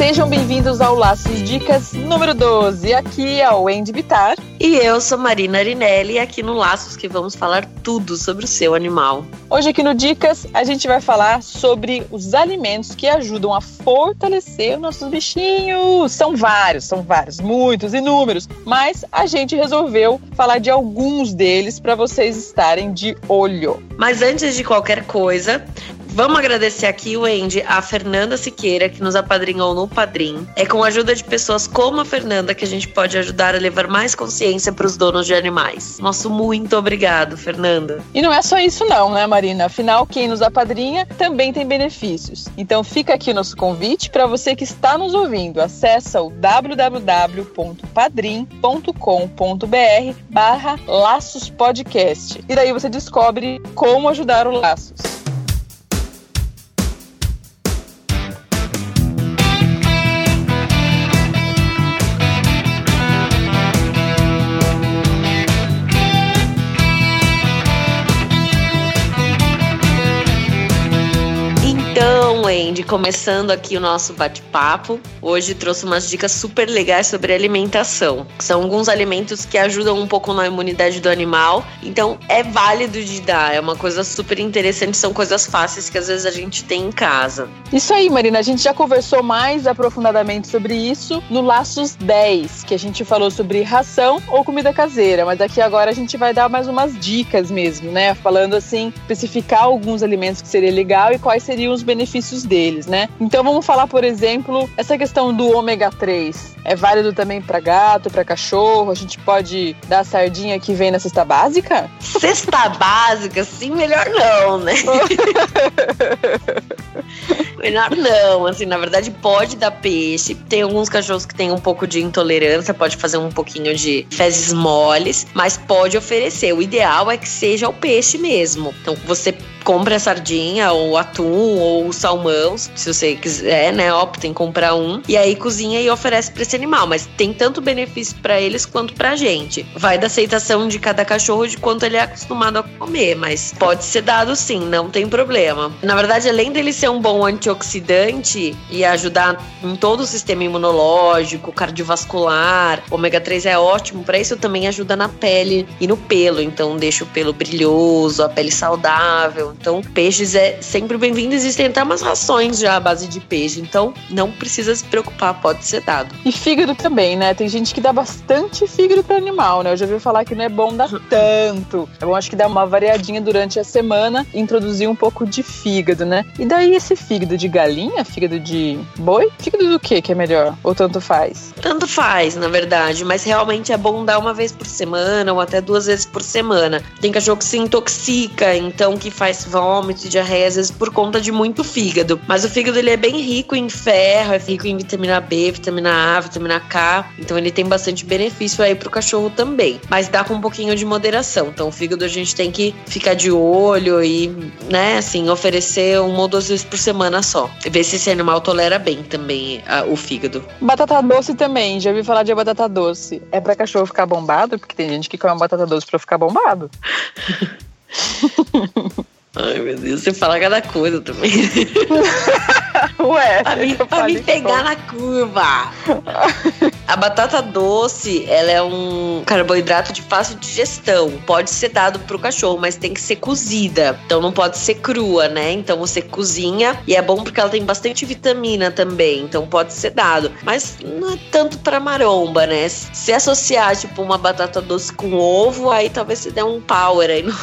Sejam bem-vindos ao Laços Dicas número 12. Aqui é o Wendy Bitar. E eu sou Marina Arinelli e aqui no Laços que vamos falar tudo sobre o seu animal. Hoje aqui no Dicas a gente vai falar sobre os alimentos que ajudam a fortalecer os nossos bichinhos. São vários, são vários, muitos, inúmeros, mas a gente resolveu falar de alguns deles para vocês estarem de olho. Mas antes de qualquer coisa, Vamos agradecer aqui, Wendy, a Fernanda Siqueira, que nos apadrinhou no Padrim. É com a ajuda de pessoas como a Fernanda que a gente pode ajudar a levar mais consciência para os donos de animais. Nosso muito obrigado, Fernanda. E não é só isso não, né, Marina? Afinal, quem nos apadrinha também tem benefícios. Então fica aqui nosso convite para você que está nos ouvindo. Acesse o www.padrim.com.br barra Laços Podcast. E daí você descobre como ajudar o Laços. Wendy, começando aqui o nosso bate-papo. Hoje trouxe umas dicas super legais sobre alimentação. São alguns alimentos que ajudam um pouco na imunidade do animal, então é válido de dar, é uma coisa super interessante, são coisas fáceis que às vezes a gente tem em casa. Isso aí, Marina, a gente já conversou mais aprofundadamente sobre isso no Laços 10, que a gente falou sobre ração ou comida caseira, mas aqui agora a gente vai dar mais umas dicas mesmo, né? Falando assim, especificar alguns alimentos que seria legal e quais seriam os benefícios deles, né? Então vamos falar, por exemplo, essa questão do ômega 3. É válido também para gato, para cachorro? A gente pode dar a sardinha que vem na cesta básica? Cesta básica, sim, melhor não, né? melhor não, assim, na verdade pode dar peixe. Tem alguns cachorros que têm um pouco de intolerância, pode fazer um pouquinho de fezes moles, mas pode oferecer. O ideal é que seja o peixe mesmo. Então você compra a sardinha ou atum ou salmão, se você quiser, né? Opta em comprar um e aí cozinha e oferece para esse animal, mas tem tanto benefício para eles quanto pra gente. Vai da aceitação de cada cachorro de quanto ele é acostumado a comer, mas pode ser dado sim, não tem problema. Na verdade, além dele ser um bom antioxidante e ajudar em todo o sistema imunológico, cardiovascular, ômega 3 é ótimo para isso, também ajuda na pele e no pelo, então deixa o pelo brilhoso, a pele saudável. Então, peixes é sempre bem-vindo. Existem até umas rações já à base de peixe, então não precisa se preocupar, pode ser dado. E fígado também, né? Tem gente que dá bastante fígado para animal, né? Eu já ouvi falar que não é bom dar tanto. É bom, acho que dar uma variadinha durante a semana, introduzir um pouco de fígado, né? E daí esse fígado de galinha, fígado de boi, fígado do que que é melhor? Ou tanto faz? Tanto faz, na verdade, mas realmente é bom dar uma vez por semana ou até duas vezes por semana. Tem cachorro que se intoxica, então que faz vômito diarreia às vezes por conta de muito fígado. Mas o fígado ele é bem rico em ferro, é rico em vitamina B, vitamina A, vitamina K. Então ele tem bastante benefício aí pro cachorro também. Mas dá com um pouquinho de moderação. Então o fígado a gente tem que ficar de olho e, né, assim, oferecer uma ou duas vezes por semana só. Ver se esse animal tolera bem também a, o fígado. Batata doce também. Já ouvi falar de batata doce. É para cachorro ficar bombado? Porque tem gente que come batata doce para ficar bombado. Ai, meu Deus, você fala cada coisa também. Ué, pra me, pra me pegar na curva. A batata doce, ela é um carboidrato de fácil digestão. Pode ser dado pro cachorro, mas tem que ser cozida. Então não pode ser crua, né? Então você cozinha e é bom porque ela tem bastante vitamina também. Então pode ser dado. Mas não é tanto pra maromba, né? Se associar, tipo, uma batata doce com ovo, aí talvez você dê um power aí no,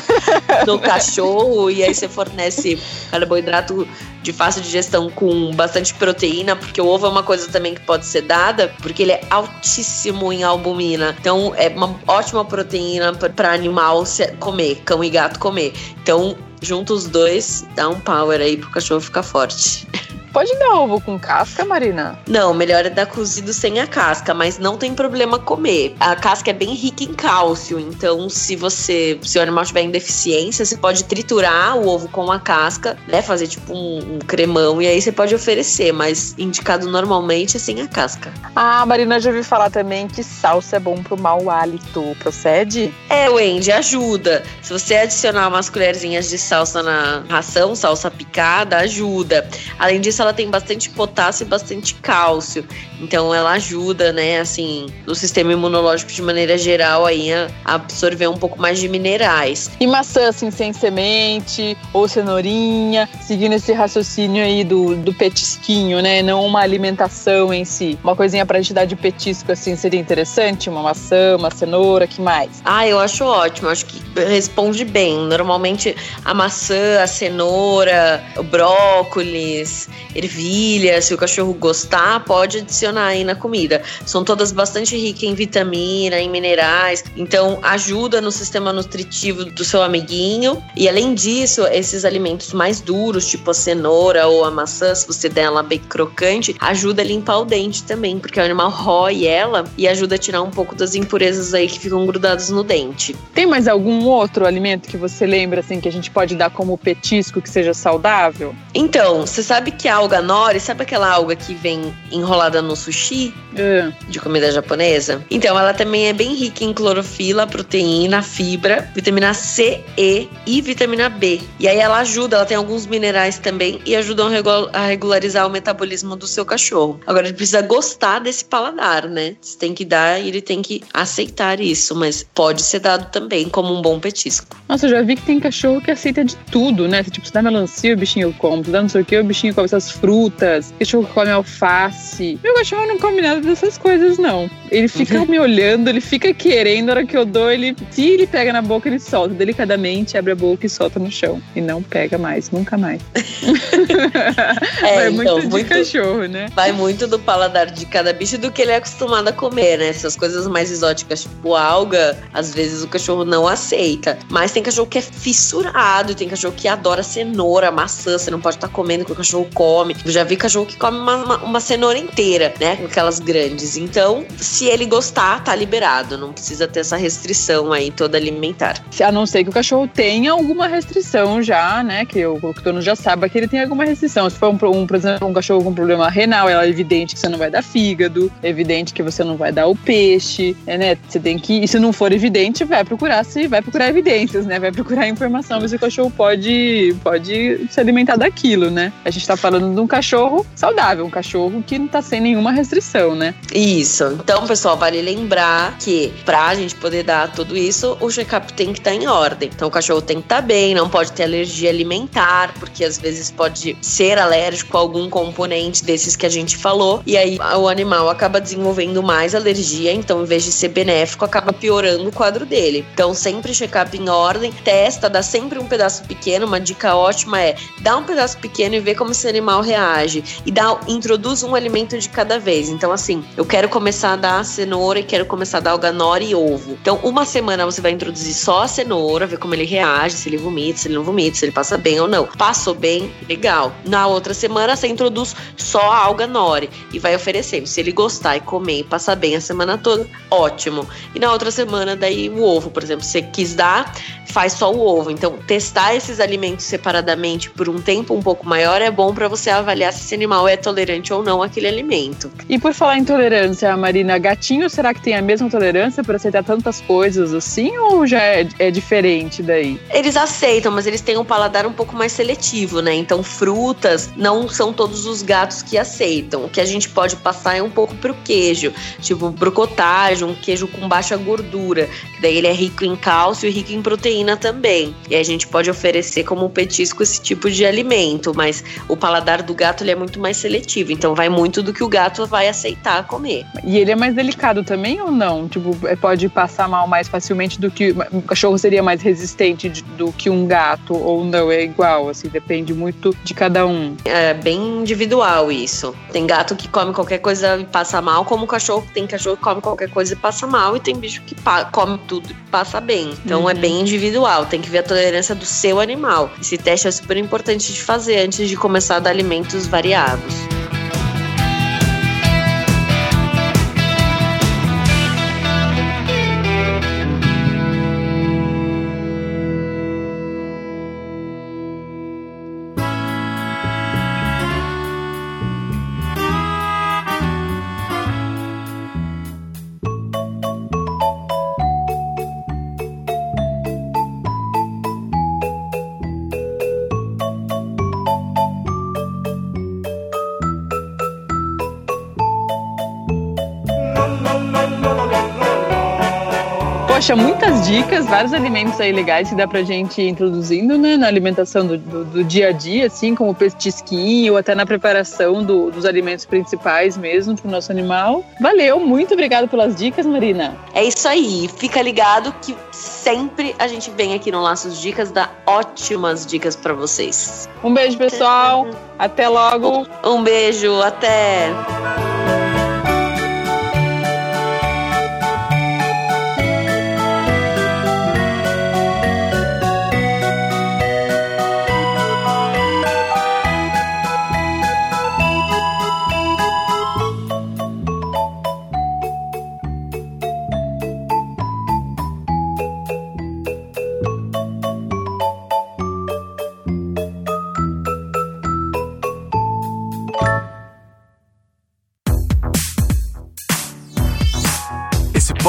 no cachorro. E aí você fornece carboidrato de fácil digestão com bastante proteína, porque o ovo é uma coisa também que pode ser dada, porque ele é altíssimo em albumina. Então é uma ótima proteína para animal comer, cão e gato comer. Então, junto os dois, dá um power aí pro cachorro ficar forte. pode dar ovo com casca, Marina? Não, melhor é dar cozido sem a casca, mas não tem problema comer. A casca é bem rica em cálcio, então se você, se o animal tiver em deficiência, você pode triturar o ovo com a casca, né, fazer tipo um, um cremão e aí você pode oferecer, mas indicado normalmente é sem a casca. Ah, Marina, já ouvi falar também que salsa é bom pro mau hálito. Procede? É, Wendy, ajuda. Se você adicionar umas colherzinhas de salsa na ração, salsa picada, ajuda. Além disso, ela tem bastante potássio e bastante cálcio. Então ela ajuda, né, assim, no sistema imunológico de maneira geral aí a absorver um pouco mais de minerais. E maçã, assim, sem semente, ou cenourinha, seguindo esse raciocínio aí do, do petisquinho, né? Não uma alimentação em si. Uma coisinha pra gente dar de petisco, assim, seria interessante? Uma maçã, uma cenoura, que mais? Ah, eu acho ótimo, acho que responde bem. Normalmente a maçã, a cenoura, o brócolis, ervilha, se o cachorro gostar, pode adicionar aí na comida. São todas bastante ricas em vitamina, em minerais, então ajuda no sistema nutritivo do seu amiguinho. E além disso, esses alimentos mais duros, tipo a cenoura ou a maçã, se você der ela bem crocante, ajuda a limpar o dente também, porque o animal rói ela e ajuda a tirar um pouco das impurezas aí que ficam grudadas no dente. Tem mais algum outro alimento que você lembra assim que a gente pode dar como petisco que seja saudável? Então, você sabe que a alga nori, sabe aquela alga que vem enrolada no sushi É. de comida japonesa? Então, ela também é bem rica em clorofila, proteína, fibra, vitamina C, E e vitamina B. E aí ela ajuda, ela tem alguns minerais também e ajudam a regu- a regularizar o metabolismo do seu cachorro. Agora, ele precisa gostar desse paladar, né? Você tem que dar e ele tem que aceitar isso, mas pode ser dado também como um bom petisco. Nossa, eu já vi que tem cachorro que aceita de tudo, né? Tipo, você dá melancia, o bichinho come. Você dá não sei o que, o bichinho come essas frutas. Cachorro que come alface. Meu cachorro não come nada dessas coisas, não. Ele fica me olhando, ele fica querendo. A hora que eu dou, ele. Se ele pega na boca, ele solta. Delicadamente, abre a boca e solta no chão. E não pega mais, nunca mais. É, então, muito de muito- cachorro, né? Vai muito do paladar de cada bicho do que ele é acostumado a comer, né? Essas coisas mais exóticas, tipo alga, às vezes o cachorro não aceita. Mas tem cachorro que é fissurado, tem cachorro que adora cenoura, maçã. Você não pode estar comendo que o cachorro come. Eu já vi cachorro que come uma, uma- uma cenoura inteira, né? Com aquelas grandes. Então, se ele gostar, tá liberado. Não precisa ter essa restrição aí toda alimentar. A não ser que o cachorro tenha alguma restrição já, né? Que o, dono já saiba que ele tem alguma restrição. Se for, um, um, por exemplo, um cachorro com problema renal, é evidente que você não vai dar fígado, é evidente que você não vai dar o peixe, é, né? Você tem que. E se não for evidente, vai procurar se vai procurar evidências, né? Vai procurar informação, se o cachorro pode, pode se alimentar daquilo, né? A gente tá falando de um cachorro saudável, um cachorro que não tá sem nenhuma restrição, né? Isso. Então, pessoal, vale lembrar que pra gente poder dar tudo isso, o check-up tem que estar em ordem. Então, o cachorro tem que estar bem, não pode ter alergia alimentar, porque às vezes pode ser alérgico a algum componente desses que a gente falou. E aí o animal acaba desenvolvendo mais alergia, então, em vez de ser benéfico, acaba piorando o quadro dele. Então, sempre check-up em ordem, testa, dá sempre um pedaço pequeno. Uma dica ótima é dá um pedaço pequeno e vê como esse animal reage. E dá, introduz um alimento de cada vez. Então, assim, eu quero começar a dar cenoura e quero começar a dar alganora e ovo. Então, uma semana você vai introduzir só a cenoura, ver como ele reage, se ele vomita, se ele não vomita, se ele passa bem ou não. Passou bem, legal. Na outra semana, você introduz só a alganore e vai oferecendo. Se ele gostar e comer e passar bem a semana toda, ótimo. E na outra semana, daí o ovo, por exemplo, você quis dar, faz só o ovo. Então, testar esses alimentos separadamente por um tempo um pouco maior é bom para você avaliar se esse animal é tolerante ou não àquele alimento. E por falar em tolerância, Marina, gatinho será que tem a mesma tolerância para aceitar tantas coisas assim ou já é, é diferente daí? Eles aceitam, mas eles têm um paladar um pouco mais seletivo, né? Então, frutas não são todos os gatos que aceitam. O que a gente pode passar é um pouco pro queijo, tipo pro cottage, um queijo com baixa gordura, que daí ele é rico em cálcio e rico em proteína também. E a gente pode oferecer como petisco esse tipo de alimento, mas o paladar do gato ele é muito mais seletivo, então vai muito do que o gato vai aceitar comer. E ele é mais delicado também ou não? Tipo, é- pode passar mal mais facilmente do que. O cachorro seria mais resistente do que um gato ou não? É igual, assim, depende muito de cada um. É bem individual isso. Tem gato que come qualquer coisa e passa mal, como cachorro tem cachorro que come qualquer coisa e passa mal, e tem bicho que come tudo e passa bem. Então é Uhum. bem individual, tem que ver a tolerância do seu animal. Esse teste é super importante de fazer antes de começar a dar alimentos variados. Poxa, muitas dicas, vários alimentos aí legais que dá pra gente ir introduzindo, né, na alimentação do, do, do dia a dia, assim, como o petisquinho, ou até na preparação do, dos alimentos principais mesmo pro nosso animal. Valeu, muito obrigado pelas dicas, Marina. É isso aí, fica ligado que sempre a gente vem aqui no Laços Dicas dar ótimas dicas para vocês. Um beijo, pessoal. Até logo. Um beijo, até.